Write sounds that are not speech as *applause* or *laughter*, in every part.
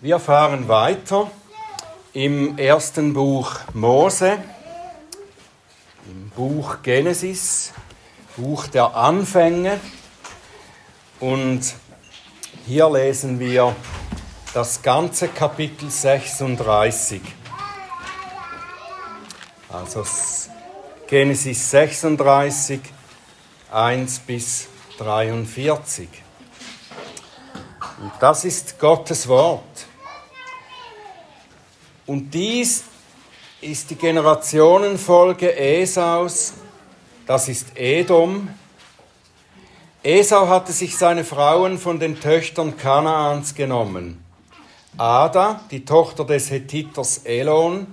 Wir fahren weiter im ersten Buch Mose, im Buch Genesis, Buch der Anfänge. Und hier lesen wir das ganze Kapitel 36. Also Genesis 36, 1 bis 43. Und das ist Gottes Wort. Und dies ist die Generationenfolge Esaus, das ist Edom. Esau hatte sich seine Frauen von den Töchtern Kanaans genommen. Ada, die Tochter des Hethiters Elon,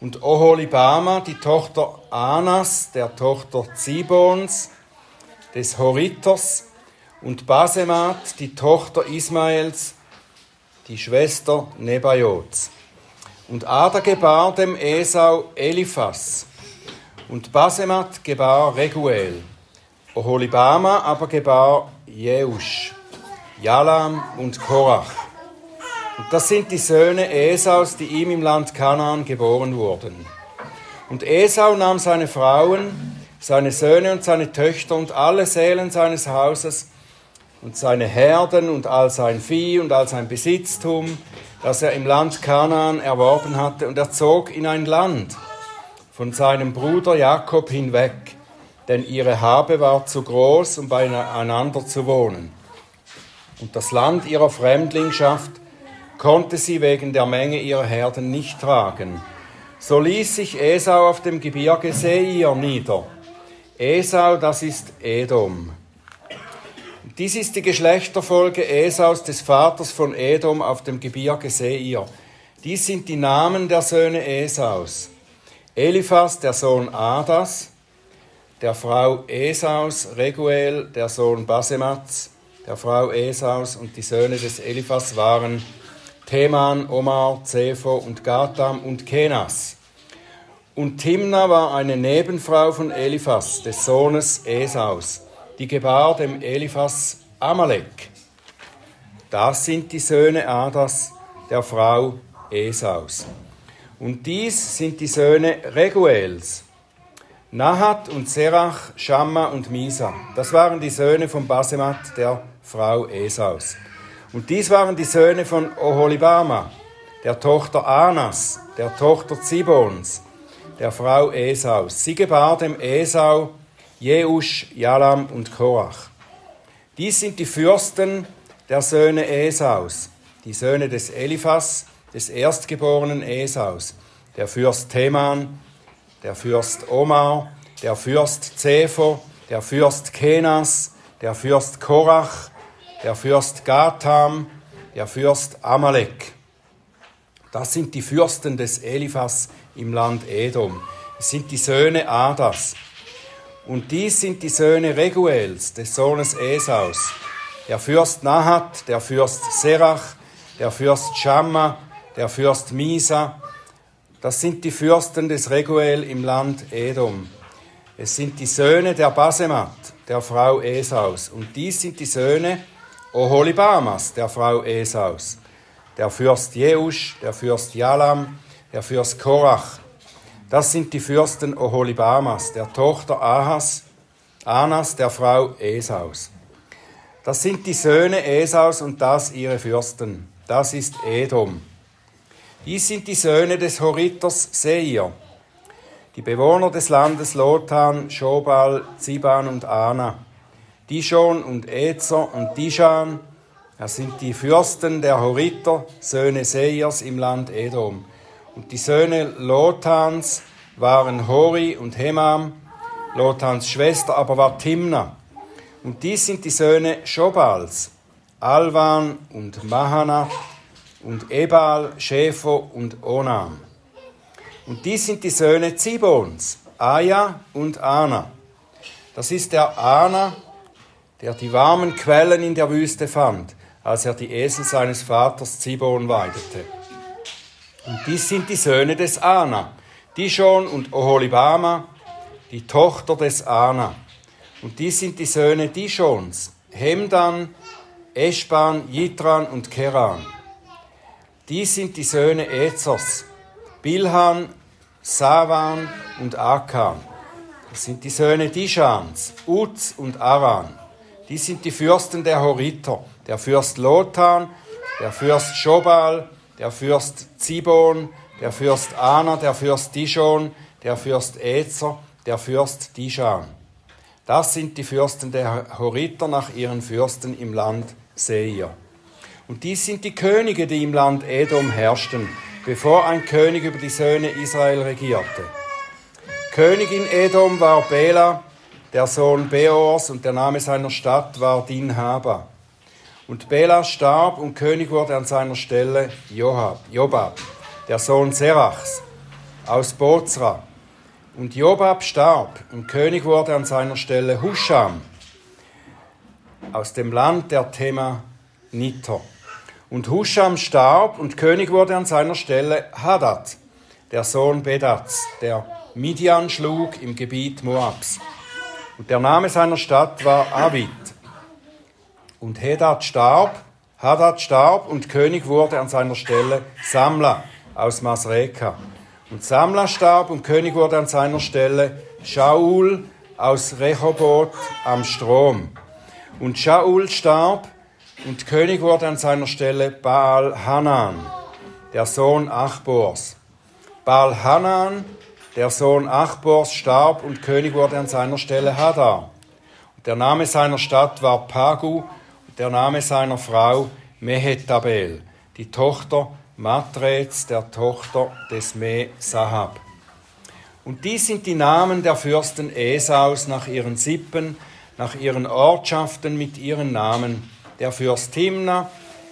und Oholibama, die Tochter Anas, der Tochter Zibons, des Horiters, und Basemat, die Tochter Ismaels, die Schwester Nebajots. Und Ada gebar dem Esau Eliphas. Und Basemat gebar Reguel. Oholibama aber gebar Jeusch, Jalam und Korach. Und das sind die Söhne Esaus, die ihm im Land Kanaan geboren wurden. Und Esau nahm seine Frauen, seine Söhne und seine Töchter und alle Seelen seines Hauses und seine Herden und all sein Vieh und all sein Besitztum das er im Land Kanaan erworben hatte, und er zog in ein Land von seinem Bruder Jakob hinweg, denn ihre Habe war zu groß, um beieinander zu wohnen. Und das Land ihrer Fremdlingschaft konnte sie wegen der Menge ihrer Herden nicht tragen. So ließ sich Esau auf dem Gebirge Seir nieder. Esau, das ist Edom. Dies ist die Geschlechterfolge Esaus, des Vaters von Edom auf dem Gebirge Seir. Dies sind die Namen der Söhne Esaus. Eliphas, der Sohn Adas, der Frau Esaus, Reguel, der Sohn Basemats, der Frau Esaus und die Söhne des Eliphas waren Teman, Omar, Zepho und Gatam und Kenas. Und Timna war eine Nebenfrau von Eliphas, des Sohnes Esaus die gebar dem Eliphas Amalek. Das sind die Söhne Adas, der Frau Esaus. Und dies sind die Söhne Reguels, Nahat und Serach, Shamma und Misa. Das waren die Söhne von Basemat, der Frau Esaus. Und dies waren die Söhne von Oholibama, der Tochter Anas, der Tochter Zibons, der Frau Esaus. Sie gebar dem Esau Jeusch, Jalam und Korach. Dies sind die Fürsten der Söhne Esaus, die Söhne des Eliphas, des erstgeborenen Esaus, der Fürst Teman, der Fürst Omar, der Fürst Zepho, der Fürst Kenas, der Fürst Korach, der Fürst Gatam, der Fürst Amalek. Das sind die Fürsten des Eliphas im Land Edom. Es sind die Söhne Adas. Und dies sind die Söhne Reguels, des Sohnes Esaus, der Fürst Nahat, der Fürst Serach, der Fürst Shamma, der Fürst Misa. Das sind die Fürsten des Reguel im Land Edom. Es sind die Söhne der Basemat, der Frau Esaus. Und dies sind die Söhne Oholibamas, der Frau Esaus. Der Fürst Jeusch, der Fürst Jalam, der Fürst Korach, das sind die Fürsten Oholibamas, der Tochter Ahas, Anas, der Frau Esaus. Das sind die Söhne Esaus und das ihre Fürsten. Das ist Edom. Dies sind die Söhne des Horiters Seir, die Bewohner des Landes Lotan, Schobal, Ziban und Ana, Dishon und Ezer und Dishan. Das sind die Fürsten der Horiter, Söhne Seirs im Land Edom. Und die Söhne Lotans waren Hori und Hemam. Lotans Schwester aber war Timna. Und dies sind die Söhne Schobals, Alvan und Mahana und Ebal, Schäfer und Onam. Und dies sind die Söhne Zibons, Aja und Ana. Das ist der Ana, der die warmen Quellen in der Wüste fand, als er die Esel seines Vaters Zibon weidete. Und dies sind die Söhne des Ana, Dishon und Oholibama, die Tochter des Ana. Und dies sind die Söhne Dishons, Hemdan, Eschban, Jitran und Keran. Dies sind die Söhne Ezers, Bilhan, Savan und Akan. Das sind die Söhne Dishans, Uz und Aran. Dies sind die Fürsten der Horiter, der Fürst Lotan, der Fürst Schobal, der Fürst Zibon, der Fürst Ana, der Fürst Dishon, der Fürst Ezer, der Fürst Dishan. Das sind die Fürsten der Horiter nach ihren Fürsten im Land Seir. Und dies sind die Könige, die im Land Edom herrschten, bevor ein König über die Söhne Israel regierte. König in Edom war Bela, der Sohn Beors, und der Name seiner Stadt war Dinhaba. Und Bela starb und König wurde an seiner Stelle Joab, Jobab, der Sohn Serachs, aus Bozra. Und Jobab starb und König wurde an seiner Stelle Husham, aus dem Land der Thema Niter. Und Husham starb und König wurde an seiner Stelle Hadad, der Sohn Bedats, der Midian schlug im Gebiet Moabs. Und der Name seiner Stadt war Avid. Und Hadad starb, Hadad starb und König wurde an seiner Stelle Samla aus Masreka. Und Samla starb und König wurde an seiner Stelle Shaul aus Rehoboth am Strom. Und Shaul starb und König wurde an seiner Stelle Baal Hanan, der Sohn Achbors. Baal Hanan, der Sohn Achbors, starb und König wurde an seiner Stelle Hadar. Und der Name seiner Stadt war Pagu der Name seiner Frau Mehetabel, die Tochter Matrets, der Tochter des Me Sahab. Und dies sind die Namen der Fürsten Esaus nach ihren Sippen, nach ihren Ortschaften mit ihren Namen der Fürst Timna,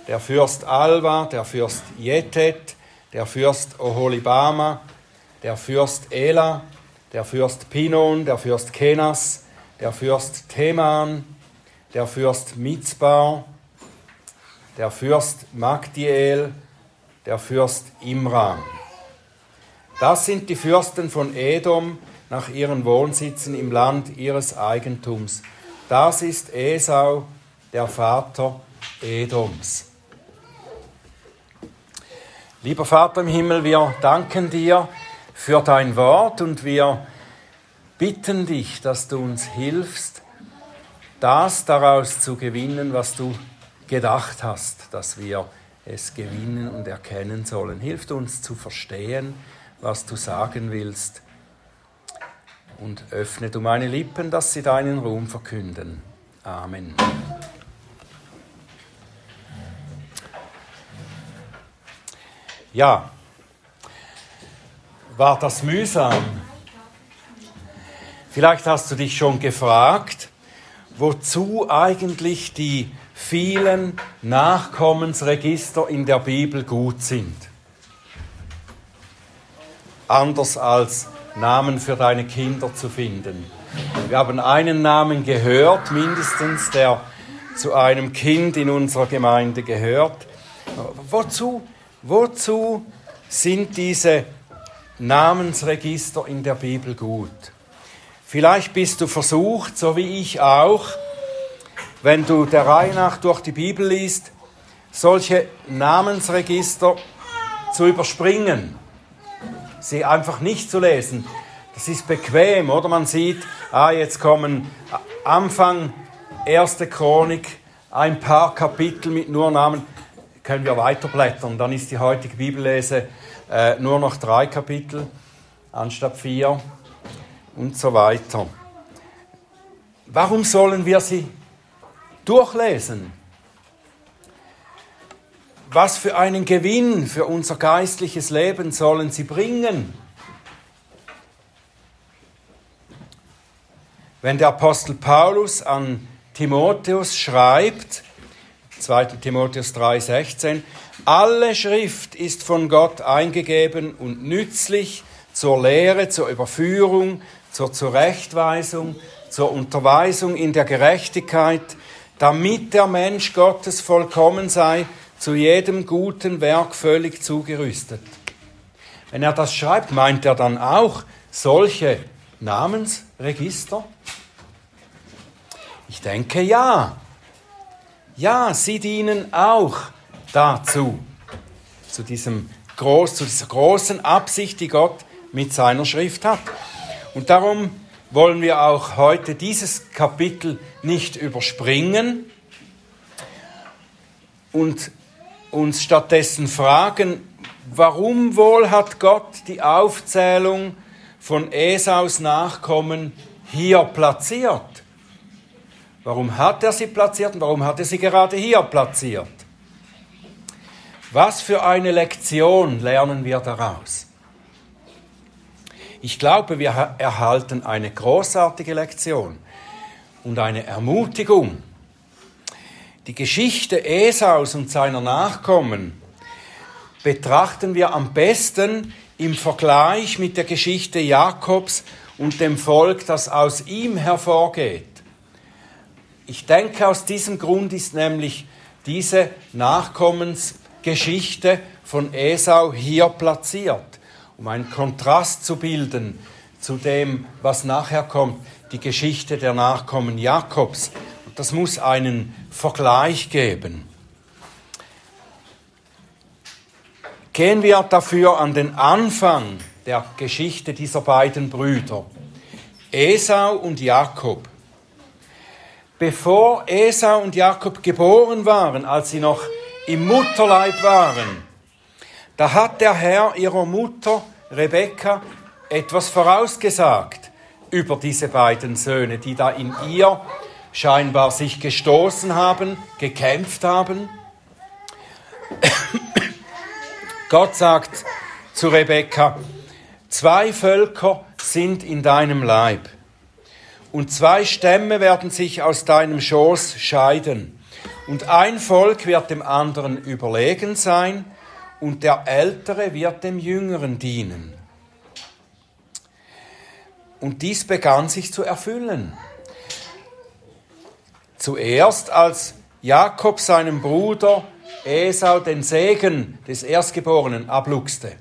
der Fürst Alba, der Fürst Jetet, der Fürst Oholibama, der Fürst Ela, der Fürst Pinon, der Fürst Kenas, der Fürst Teman, der Fürst Mitzbar, der Fürst Magdiel, der Fürst Imran. Das sind die Fürsten von Edom nach ihren Wohnsitzen im Land ihres Eigentums. Das ist Esau, der Vater Edoms. Lieber Vater im Himmel, wir danken dir für dein Wort und wir bitten dich, dass du uns hilfst, das daraus zu gewinnen, was du gedacht hast, dass wir es gewinnen und erkennen sollen. Hilf uns zu verstehen, was du sagen willst und öffne du meine Lippen, dass sie deinen Ruhm verkünden. Amen. Ja, war das mühsam? Vielleicht hast du dich schon gefragt, wozu eigentlich die vielen Nachkommensregister in der Bibel gut sind. Anders als Namen für deine Kinder zu finden. Wir haben einen Namen gehört, mindestens, der zu einem Kind in unserer Gemeinde gehört. Wozu Wozu sind diese Namensregister in der Bibel gut? Vielleicht bist du versucht, so wie ich auch, wenn du der Reihe nach durch die Bibel liest, solche Namensregister zu überspringen, sie einfach nicht zu lesen. Das ist bequem, oder? Man sieht, ah, jetzt kommen Anfang erste Chronik, ein paar Kapitel mit nur Namen können wir weiterblättern. Dann ist die heutige Bibellese äh, nur noch drei Kapitel anstatt vier und so weiter. Warum sollen wir sie durchlesen? Was für einen Gewinn für unser geistliches Leben sollen sie bringen? Wenn der Apostel Paulus an Timotheus schreibt, 2. Timotheus 3:16. Alle Schrift ist von Gott eingegeben und nützlich zur Lehre, zur Überführung, zur Zurechtweisung, zur Unterweisung in der Gerechtigkeit, damit der Mensch Gottes vollkommen sei, zu jedem guten Werk völlig zugerüstet. Wenn er das schreibt, meint er dann auch solche Namensregister? Ich denke ja. Ja, sie dienen auch dazu. zu, diesem groß, zu dieser großen Absicht, die Gott mit seiner Schrift hat. Und darum wollen wir auch heute dieses Kapitel nicht überspringen und uns stattdessen fragen, warum wohl hat Gott die Aufzählung von Esaus Nachkommen hier platziert? Warum hat er sie platziert und warum hat er sie gerade hier platziert? Was für eine Lektion lernen wir daraus? Ich glaube, wir erhalten eine großartige Lektion und eine Ermutigung. Die Geschichte Esaus und seiner Nachkommen betrachten wir am besten im Vergleich mit der Geschichte Jakobs und dem Volk, das aus ihm hervorgeht. Ich denke, aus diesem Grund ist nämlich diese Nachkommensgeschichte von Esau hier platziert um einen Kontrast zu bilden zu dem, was nachher kommt, die Geschichte der Nachkommen Jakobs. Und das muss einen Vergleich geben. Gehen wir dafür an den Anfang der Geschichte dieser beiden Brüder, Esau und Jakob. Bevor Esau und Jakob geboren waren, als sie noch im Mutterleib waren, da hat der Herr ihrer Mutter Rebekka etwas vorausgesagt über diese beiden Söhne, die da in ihr scheinbar sich gestoßen haben, gekämpft haben. *coughs* Gott sagt zu Rebekka, zwei Völker sind in deinem Leib und zwei Stämme werden sich aus deinem Schoß scheiden und ein Volk wird dem anderen überlegen sein und der Ältere wird dem Jüngeren dienen. Und dies begann sich zu erfüllen. Zuerst als Jakob seinem Bruder Esau den Segen des Erstgeborenen abluchste.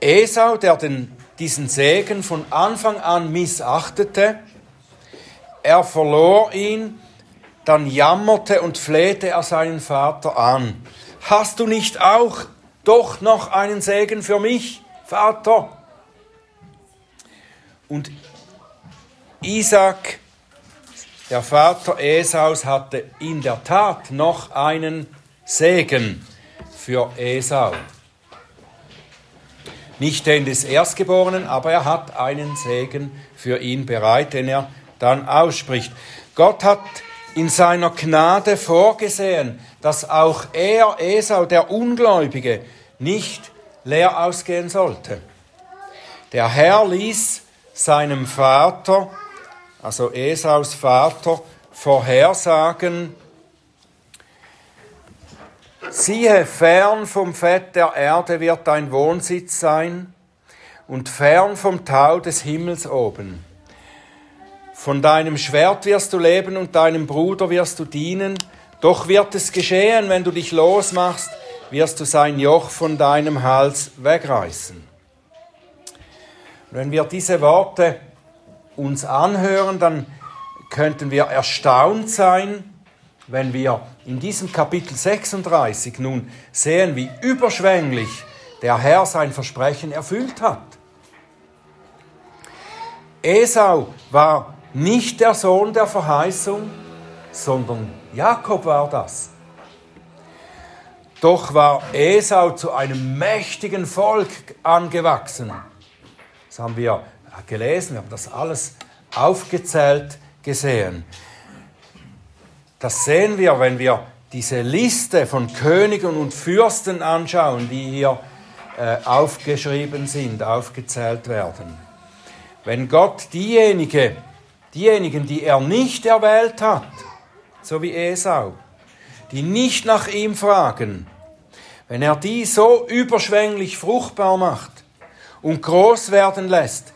Esau, der den, diesen Segen von Anfang an missachtete, er verlor ihn dann jammerte und flehte er seinen Vater an. Hast du nicht auch doch noch einen Segen für mich, Vater? Und Isaac, der Vater Esaus, hatte in der Tat noch einen Segen für Esau. Nicht den des Erstgeborenen, aber er hat einen Segen für ihn bereit, den er dann ausspricht. Gott hat in seiner Gnade vorgesehen, dass auch er, Esau, der Ungläubige, nicht leer ausgehen sollte. Der Herr ließ seinem Vater, also Esaus Vater, vorhersagen, siehe, fern vom Fett der Erde wird dein Wohnsitz sein und fern vom Tau des Himmels oben. Von deinem Schwert wirst du leben und deinem Bruder wirst du dienen. Doch wird es geschehen, wenn du dich losmachst, wirst du sein Joch von deinem Hals wegreißen. Wenn wir diese Worte uns anhören, dann könnten wir erstaunt sein, wenn wir in diesem Kapitel 36 nun sehen, wie überschwänglich der Herr sein Versprechen erfüllt hat. Esau war nicht der Sohn der Verheißung, sondern Jakob war das. Doch war Esau zu einem mächtigen Volk angewachsen. Das haben wir gelesen, wir haben das alles aufgezählt gesehen. Das sehen wir, wenn wir diese Liste von Königen und Fürsten anschauen, die hier äh, aufgeschrieben sind, aufgezählt werden. Wenn Gott diejenige diejenigen, die er nicht erwählt hat, so wie Esau, die nicht nach ihm fragen, wenn er die so überschwänglich fruchtbar macht und groß werden lässt,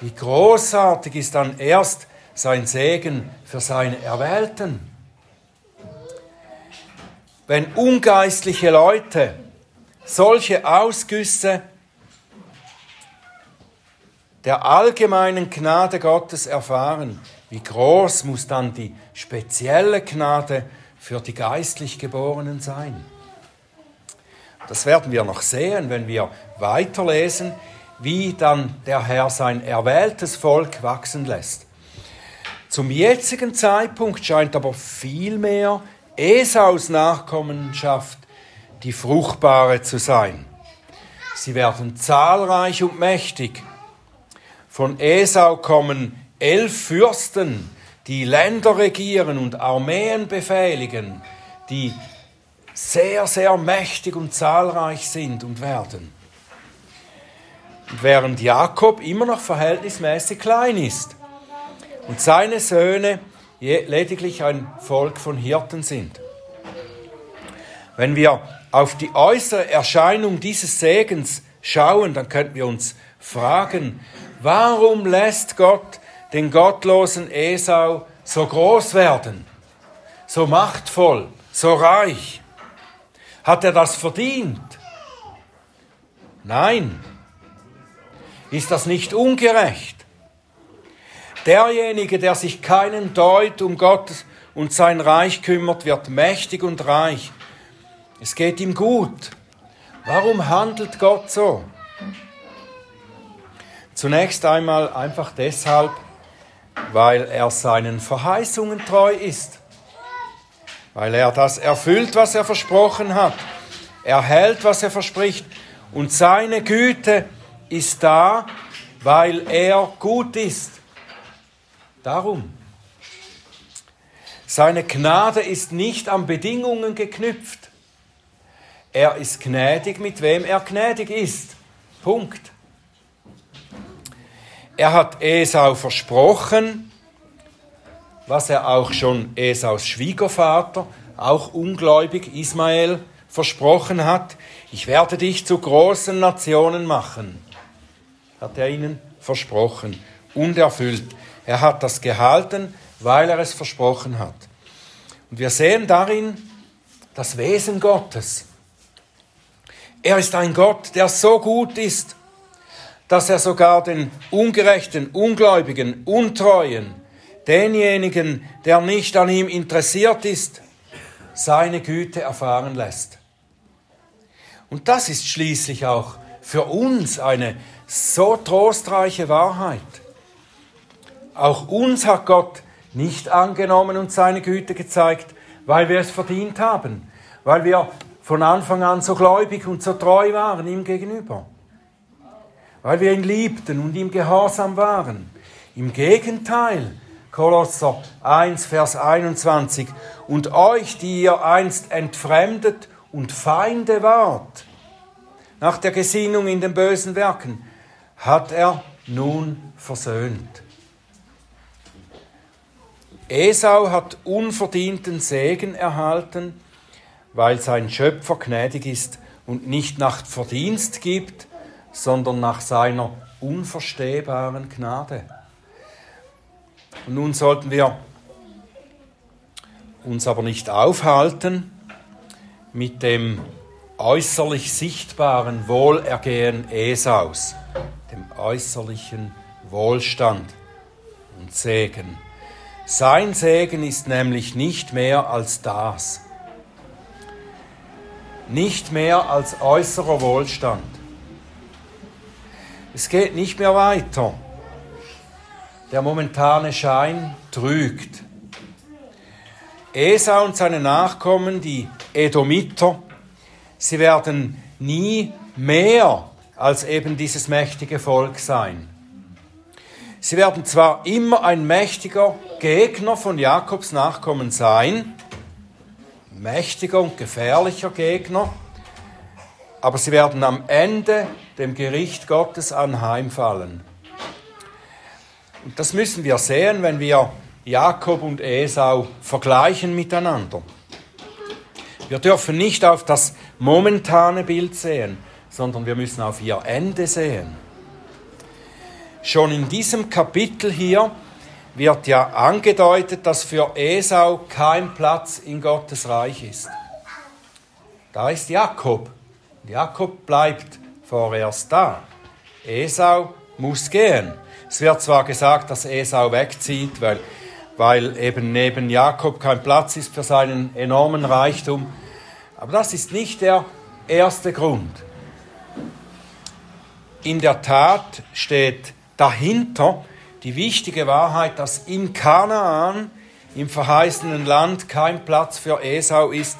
wie großartig ist dann erst sein Segen für seine Erwählten. Wenn ungeistliche Leute solche Ausgüsse der allgemeinen Gnade Gottes erfahren, wie groß muss dann die spezielle Gnade für die geistlich Geborenen sein? Das werden wir noch sehen, wenn wir weiterlesen, wie dann der Herr sein erwähltes Volk wachsen lässt. Zum jetzigen Zeitpunkt scheint aber vielmehr Esaus Nachkommenschaft die fruchtbare zu sein. Sie werden zahlreich und mächtig. Von Esau kommen elf Fürsten, die Länder regieren und Armeen befehligen, die sehr, sehr mächtig und zahlreich sind und werden. Und während Jakob immer noch verhältnismäßig klein ist und seine Söhne lediglich ein Volk von Hirten sind. Wenn wir auf die äußere Erscheinung dieses Segens schauen, dann könnten wir uns fragen, warum lässt Gott den gottlosen Esau so groß werden, so machtvoll, so reich? Hat er das verdient? Nein. Ist das nicht ungerecht? Derjenige, der sich keinen Deut um Gott und sein Reich kümmert, wird mächtig und reich. Es geht ihm gut. Warum handelt Gott so? Zunächst einmal einfach deshalb, weil er seinen Verheißungen treu ist weil er das erfüllt, was er versprochen hat. Er hält, was er verspricht. Und seine Güte ist da, weil er gut ist. Darum. Seine Gnade ist nicht an Bedingungen geknüpft. Er ist gnädig, mit wem er gnädig ist. Punkt. Er hat Esau versprochen, was er auch schon Esaus Schwiegervater, auch ungläubig Ismael, versprochen hat. Ich werde dich zu großen Nationen machen, hat er ihnen versprochen und erfüllt. Er hat das gehalten, weil er es versprochen hat. Und wir sehen darin das Wesen Gottes. Er ist ein Gott, der so gut ist, dass er sogar den Ungerechten, Ungläubigen, Untreuen, denjenigen, der nicht an ihm interessiert ist, seine Güte erfahren lässt. Und das ist schließlich auch für uns eine so trostreiche Wahrheit. Auch uns hat Gott nicht angenommen und seine Güte gezeigt, weil wir es verdient haben, weil wir von Anfang an so gläubig und so treu waren ihm gegenüber, weil wir ihn liebten und ihm gehorsam waren. Im Gegenteil, Kolosser 1, Vers 21. Und euch, die ihr einst entfremdet und Feinde wart, nach der Gesinnung in den bösen Werken, hat er nun versöhnt. Esau hat unverdienten Segen erhalten, weil sein Schöpfer gnädig ist und nicht nach Verdienst gibt, sondern nach seiner unverstehbaren Gnade. Und nun sollten wir uns aber nicht aufhalten mit dem äußerlich sichtbaren Wohlergehen Esaus, dem äußerlichen Wohlstand und Segen. Sein Segen ist nämlich nicht mehr als das, nicht mehr als äußerer Wohlstand. Es geht nicht mehr weiter der momentane Schein trügt. Esau und seine Nachkommen, die Edomiter, sie werden nie mehr als eben dieses mächtige Volk sein. Sie werden zwar immer ein mächtiger Gegner von Jakobs Nachkommen sein, mächtiger und gefährlicher Gegner, aber sie werden am Ende dem Gericht Gottes anheimfallen. Und das müssen wir sehen, wenn wir Jakob und Esau vergleichen miteinander. Wir dürfen nicht auf das momentane Bild sehen, sondern wir müssen auf ihr Ende sehen. Schon in diesem Kapitel hier wird ja angedeutet, dass für Esau kein Platz in Gottes Reich ist. Da ist Jakob. Jakob bleibt vorerst da. Esau muss gehen. Es wird zwar gesagt, dass Esau wegzieht, weil, weil eben neben Jakob kein Platz ist für seinen enormen Reichtum, aber das ist nicht der erste Grund. In der Tat steht dahinter die wichtige Wahrheit, dass in Kanaan, im verheißenen Land, kein Platz für Esau ist,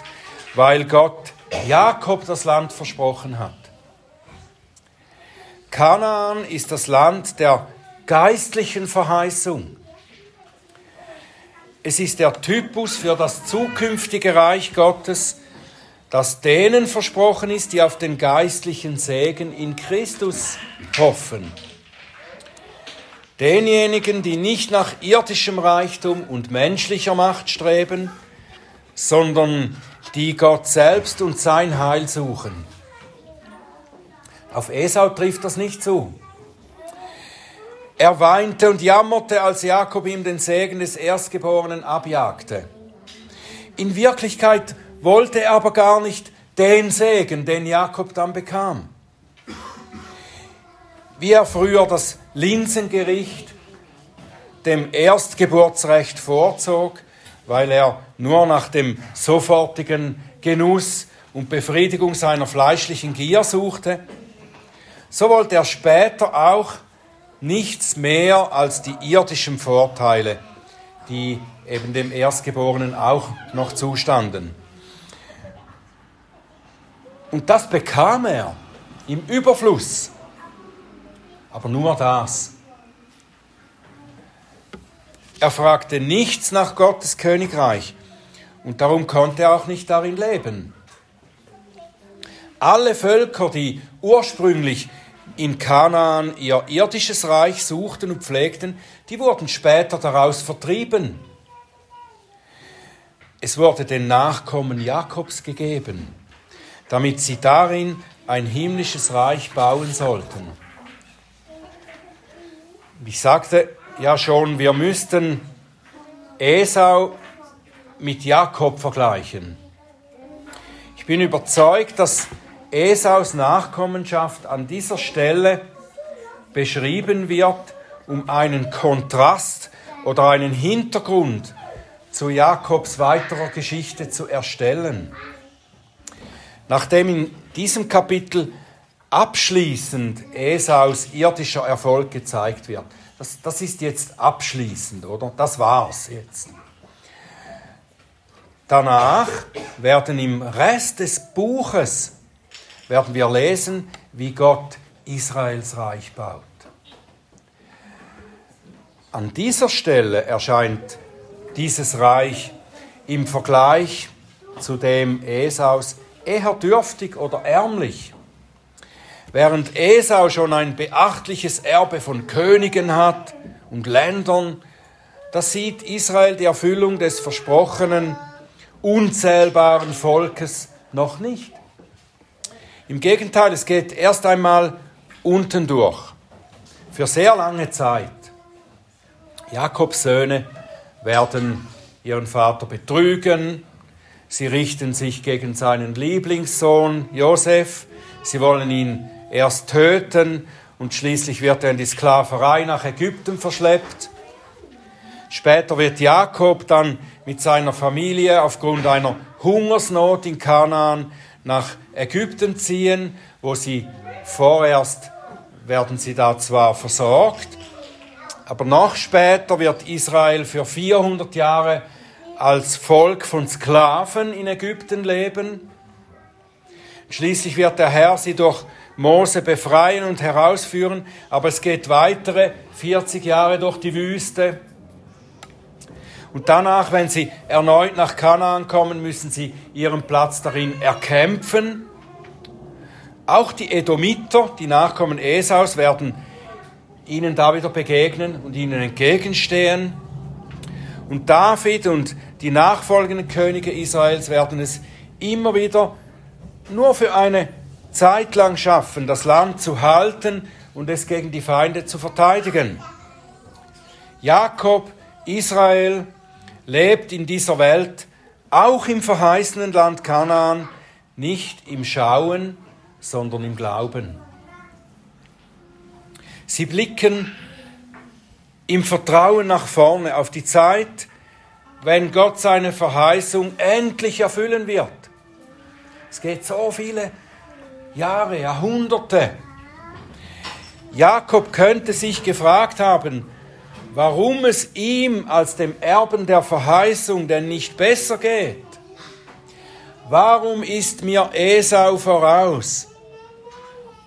weil Gott Jakob das Land versprochen hat. Kanaan ist das Land der geistlichen Verheißung. Es ist der Typus für das zukünftige Reich Gottes, das denen versprochen ist, die auf den geistlichen Segen in Christus hoffen. Denjenigen, die nicht nach irdischem Reichtum und menschlicher Macht streben, sondern die Gott selbst und sein Heil suchen. Auf Esau trifft das nicht zu. Er weinte und jammerte, als Jakob ihm den Segen des Erstgeborenen abjagte. In Wirklichkeit wollte er aber gar nicht den Segen, den Jakob dann bekam. Wie er früher das Linsengericht dem Erstgeburtsrecht vorzog, weil er nur nach dem sofortigen Genuss und Befriedigung seiner fleischlichen Gier suchte, so wollte er später auch nichts mehr als die irdischen Vorteile, die eben dem Erstgeborenen auch noch zustanden. Und das bekam er im Überfluss, aber nur das. Er fragte nichts nach Gottes Königreich und darum konnte er auch nicht darin leben. Alle Völker, die ursprünglich in Kanaan ihr irdisches Reich suchten und pflegten, die wurden später daraus vertrieben. Es wurde den Nachkommen Jakobs gegeben, damit sie darin ein himmlisches Reich bauen sollten. Ich sagte ja schon, wir müssten Esau mit Jakob vergleichen. Ich bin überzeugt, dass Esaus Nachkommenschaft an dieser Stelle beschrieben wird, um einen Kontrast oder einen Hintergrund zu Jakobs weiterer Geschichte zu erstellen. Nachdem in diesem Kapitel abschließend Esaus irdischer Erfolg gezeigt wird, das, das ist jetzt abschließend, oder? Das war's jetzt. Danach werden im Rest des Buches werden wir lesen, wie Gott Israels Reich baut. An dieser Stelle erscheint dieses Reich im Vergleich zu dem Esaus eher dürftig oder ärmlich. Während Esau schon ein beachtliches Erbe von Königen hat und Ländern, da sieht Israel die Erfüllung des versprochenen, unzählbaren Volkes noch nicht. Im Gegenteil, es geht erst einmal unten durch. Für sehr lange Zeit. Jakobs Söhne werden ihren Vater betrügen. Sie richten sich gegen seinen Lieblingssohn Josef. Sie wollen ihn erst töten und schließlich wird er in die Sklaverei nach Ägypten verschleppt. Später wird Jakob dann mit seiner Familie aufgrund einer Hungersnot in Kanaan nach Ägypten ziehen, wo sie vorerst werden sie da zwar versorgt, aber noch später wird Israel für 400 Jahre als Volk von Sklaven in Ägypten leben. Schließlich wird der Herr sie durch Mose befreien und herausführen, aber es geht weitere 40 Jahre durch die Wüste. Und danach, wenn sie erneut nach Kanaan kommen, müssen sie ihren Platz darin erkämpfen. Auch die Edomiter, die Nachkommen Esaus, werden ihnen da wieder begegnen und ihnen entgegenstehen. Und David und die nachfolgenden Könige Israels werden es immer wieder nur für eine Zeit lang schaffen, das Land zu halten und es gegen die Feinde zu verteidigen. Jakob, Israel, lebt in dieser Welt, auch im verheißenen Land Kanaan, nicht im Schauen, sondern im Glauben. Sie blicken im Vertrauen nach vorne auf die Zeit, wenn Gott seine Verheißung endlich erfüllen wird. Es geht so viele Jahre, Jahrhunderte. Jakob könnte sich gefragt haben, warum es ihm als dem Erben der Verheißung denn nicht besser geht. Warum ist mir Esau voraus,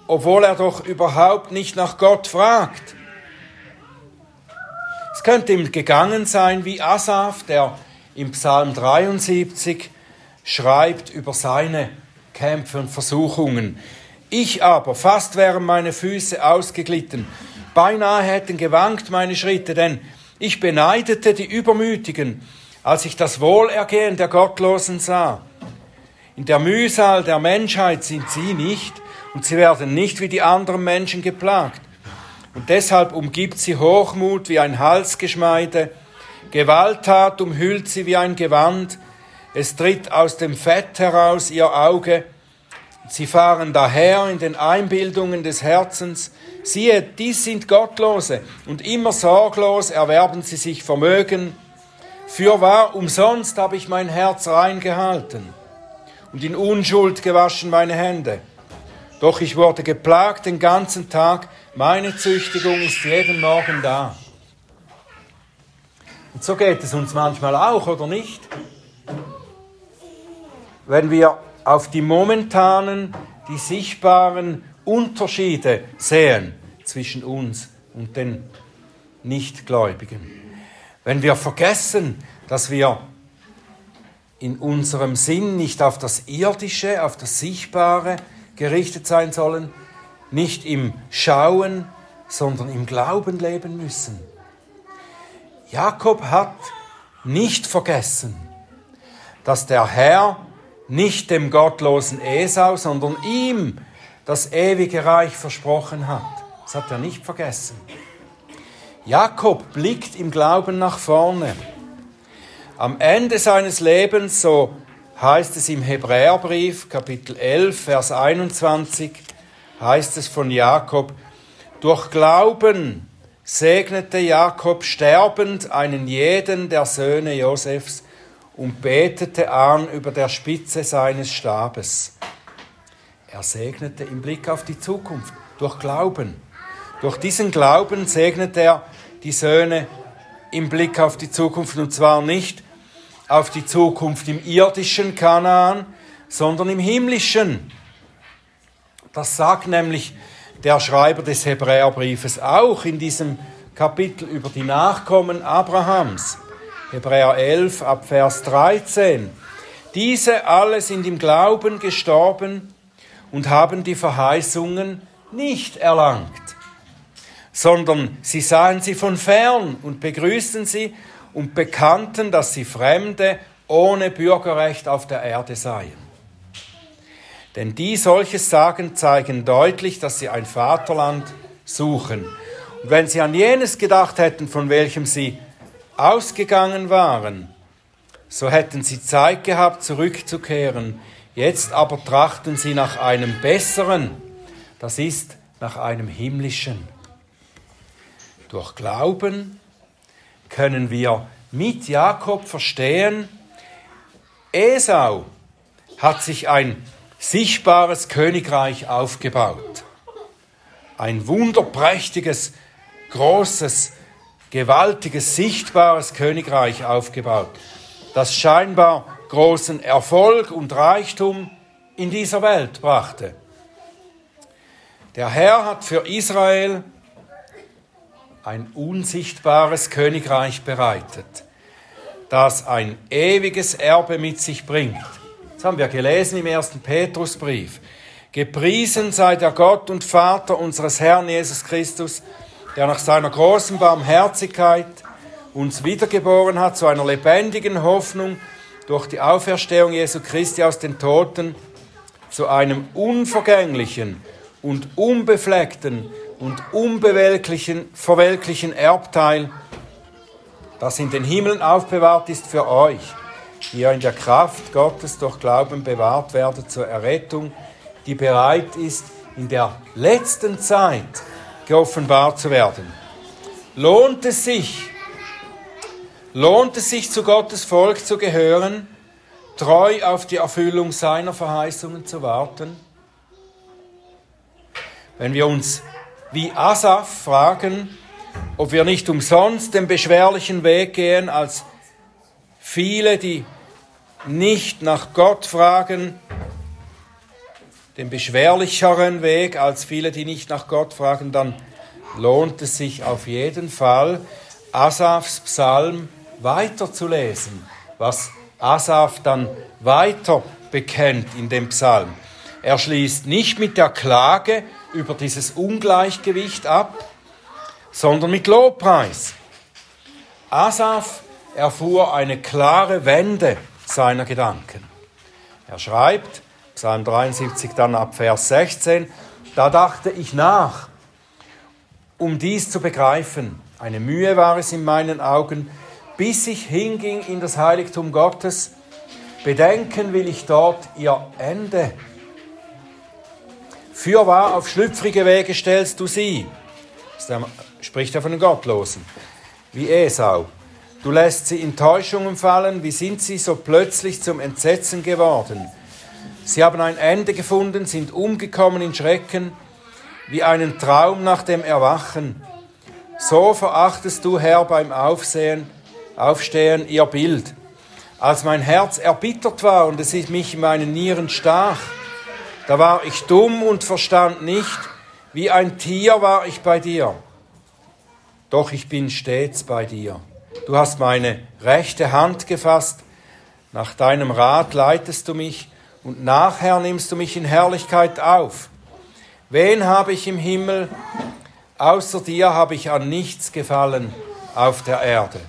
obwohl er doch überhaupt nicht nach Gott fragt? Es könnte ihm gegangen sein wie Asaf, der im Psalm 73 schreibt über seine Kämpfe und Versuchungen. Ich aber, fast wären meine Füße ausgeglitten, beinahe hätten gewankt meine Schritte, denn ich beneidete die Übermütigen, als ich das Wohlergehen der Gottlosen sah. In der Mühsal der Menschheit sind sie nicht, und sie werden nicht wie die anderen Menschen geplagt. Und deshalb umgibt sie Hochmut wie ein Halsgeschmeide, Gewalttat umhüllt sie wie ein Gewand, es tritt aus dem Fett heraus ihr Auge, sie fahren daher in den Einbildungen des Herzens, siehe, dies sind Gottlose, und immer sorglos erwerben sie sich Vermögen, fürwahr umsonst habe ich mein Herz reingehalten und in Unschuld gewaschen meine Hände. Doch ich wurde geplagt den ganzen Tag, meine Züchtigung ist jeden Morgen da. Und so geht es uns manchmal auch, oder nicht? Wenn wir auf die momentanen, die sichtbaren Unterschiede sehen zwischen uns und den Nichtgläubigen. Wenn wir vergessen, dass wir in unserem Sinn nicht auf das Irdische, auf das Sichtbare gerichtet sein sollen, nicht im Schauen, sondern im Glauben leben müssen. Jakob hat nicht vergessen, dass der Herr nicht dem gottlosen Esau, sondern ihm das ewige Reich versprochen hat. Das hat er nicht vergessen. Jakob blickt im Glauben nach vorne. Am Ende seines Lebens, so heißt es im Hebräerbrief, Kapitel 11, Vers 21, heißt es von Jakob, durch Glauben segnete Jakob sterbend einen jeden der Söhne Josefs und betete an über der Spitze seines Stabes. Er segnete im Blick auf die Zukunft durch Glauben. Durch diesen Glauben segnete er die Söhne im Blick auf die Zukunft und zwar nicht auf die Zukunft im irdischen Kanaan, sondern im himmlischen. Das sagt nämlich der Schreiber des Hebräerbriefes auch in diesem Kapitel über die Nachkommen Abrahams. Hebräer 11 ab Vers 13. Diese alle sind im Glauben gestorben und haben die Verheißungen nicht erlangt, sondern sie sahen sie von fern und begrüßten sie und bekannten, dass sie Fremde ohne Bürgerrecht auf der Erde seien. Denn die solches sagen, zeigen deutlich, dass sie ein Vaterland suchen. Und wenn sie an jenes gedacht hätten, von welchem sie ausgegangen waren, so hätten sie Zeit gehabt, zurückzukehren. Jetzt aber trachten sie nach einem besseren, das ist nach einem himmlischen. Durch Glauben können wir mit Jakob verstehen, Esau hat sich ein sichtbares Königreich aufgebaut. Ein wunderprächtiges, großes, gewaltiges, sichtbares Königreich aufgebaut, das scheinbar großen Erfolg und Reichtum in dieser Welt brachte. Der Herr hat für Israel ein unsichtbares Königreich bereitet, das ein ewiges Erbe mit sich bringt. Das haben wir gelesen im ersten Petrusbrief. Gepriesen sei der Gott und Vater unseres Herrn Jesus Christus, der nach seiner großen Barmherzigkeit uns wiedergeboren hat zu einer lebendigen Hoffnung durch die Auferstehung Jesu Christi aus den Toten, zu einem unvergänglichen und unbefleckten und unbewelklichen verwelklichen Erbteil, das in den Himmeln aufbewahrt ist für euch, die ihr in der Kraft Gottes durch Glauben bewahrt werdet zur Errettung, die bereit ist, in der letzten Zeit geoffenbart zu werden. Lohnt es sich, lohnt es sich zu Gottes Volk zu gehören, treu auf die Erfüllung seiner Verheißungen zu warten? wenn wir uns wie Asaf fragen, ob wir nicht umsonst den beschwerlichen Weg gehen, als viele, die nicht nach Gott fragen, den beschwerlicheren Weg als viele, die nicht nach Gott fragen, dann lohnt es sich auf jeden Fall, Asafs Psalm weiterzulesen, was Asaf dann weiter bekennt in dem Psalm. Er schließt nicht mit der Klage über dieses Ungleichgewicht ab, sondern mit Lobpreis. Asaf erfuhr eine klare Wende seiner Gedanken. Er schreibt, Psalm 73 dann ab Vers 16, da dachte ich nach, um dies zu begreifen. Eine Mühe war es in meinen Augen, bis ich hinging in das Heiligtum Gottes. Bedenken will ich dort ihr Ende. Fürwahr auf schlüpfrige Wege stellst du sie. Spricht er von den Gottlosen. Wie Esau. Du lässt sie in Täuschungen fallen. Wie sind sie so plötzlich zum Entsetzen geworden? Sie haben ein Ende gefunden, sind umgekommen in Schrecken, wie einen Traum nach dem Erwachen. So verachtest du, Herr, beim Aufsehen, Aufstehen ihr Bild. Als mein Herz erbittert war und es mich in meinen Nieren stach, da war ich dumm und verstand nicht, wie ein Tier war ich bei dir. Doch ich bin stets bei dir. Du hast meine rechte Hand gefasst, nach deinem Rat leitest du mich und nachher nimmst du mich in Herrlichkeit auf. Wen habe ich im Himmel? Außer dir habe ich an nichts gefallen auf der Erde.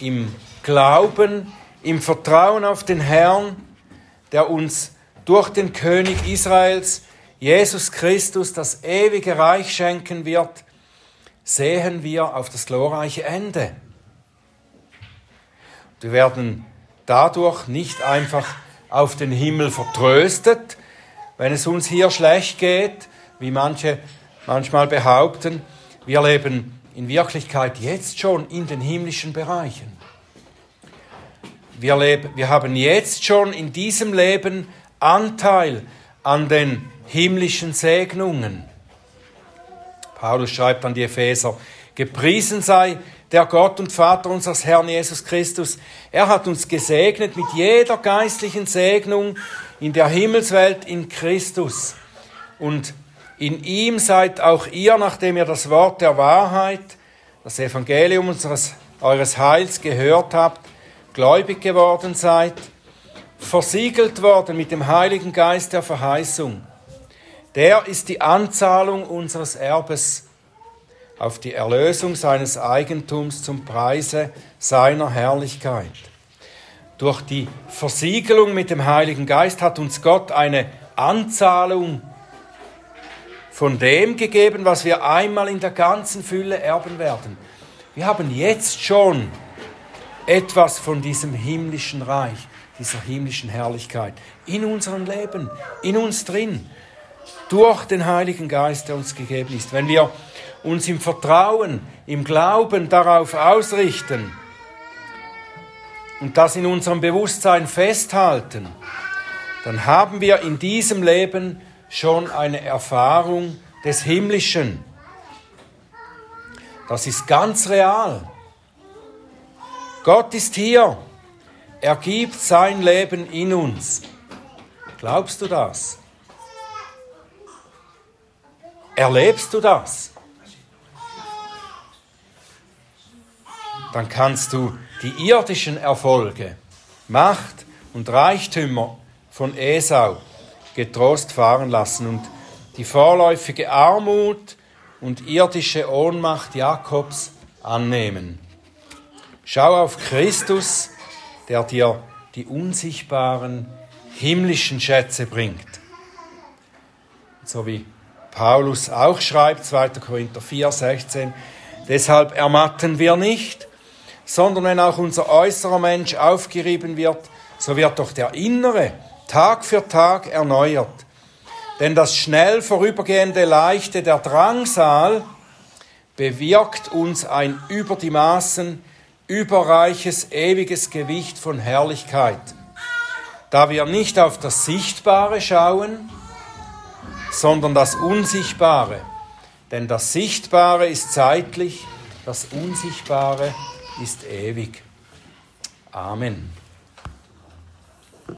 Im Glauben, im Vertrauen auf den Herrn, der uns durch den König Israels, Jesus Christus, das ewige Reich schenken wird, sehen wir auf das glorreiche Ende. Wir werden dadurch nicht einfach auf den Himmel vertröstet, wenn es uns hier schlecht geht, wie manche manchmal behaupten. Wir leben in Wirklichkeit jetzt schon in den himmlischen Bereichen. Wir, leben, wir haben jetzt schon in diesem Leben Anteil an den himmlischen Segnungen. Paulus schreibt an die Epheser, gepriesen sei der Gott und Vater unseres Herrn Jesus Christus. Er hat uns gesegnet mit jeder geistlichen Segnung in der Himmelswelt in Christus. Und in ihm seid auch ihr, nachdem ihr das Wort der Wahrheit, das Evangelium unseres, eures Heils gehört habt, gläubig geworden seid, versiegelt worden mit dem Heiligen Geist der Verheißung. Der ist die Anzahlung unseres Erbes auf die Erlösung seines Eigentums zum Preise seiner Herrlichkeit. Durch die Versiegelung mit dem Heiligen Geist hat uns Gott eine Anzahlung von dem gegeben, was wir einmal in der ganzen Fülle erben werden. Wir haben jetzt schon etwas von diesem himmlischen Reich, dieser himmlischen Herrlichkeit in unserem Leben, in uns drin, durch den Heiligen Geist, der uns gegeben ist. Wenn wir uns im Vertrauen, im Glauben darauf ausrichten und das in unserem Bewusstsein festhalten, dann haben wir in diesem Leben schon eine Erfahrung des Himmlischen. Das ist ganz real. Gott ist hier. Er gibt sein Leben in uns. Glaubst du das? Erlebst du das? dann kannst du die irdischen Erfolge, Macht und Reichtümer von Esau getrost fahren lassen und die vorläufige Armut und irdische Ohnmacht Jakobs annehmen. Schau auf Christus, der dir die unsichtbaren himmlischen Schätze bringt. So wie Paulus auch schreibt, 2. Korinther 4, 16, deshalb ermatten wir nicht, sondern wenn auch unser äußerer Mensch aufgerieben wird, so wird doch der innere Tag für Tag erneuert. Denn das schnell vorübergehende Leichte der Drangsal bewirkt uns ein über die Maßen überreiches, ewiges Gewicht von Herrlichkeit. Da wir nicht auf das Sichtbare schauen, sondern das Unsichtbare. Denn das Sichtbare ist zeitlich, das Unsichtbare ist ewig. Amen.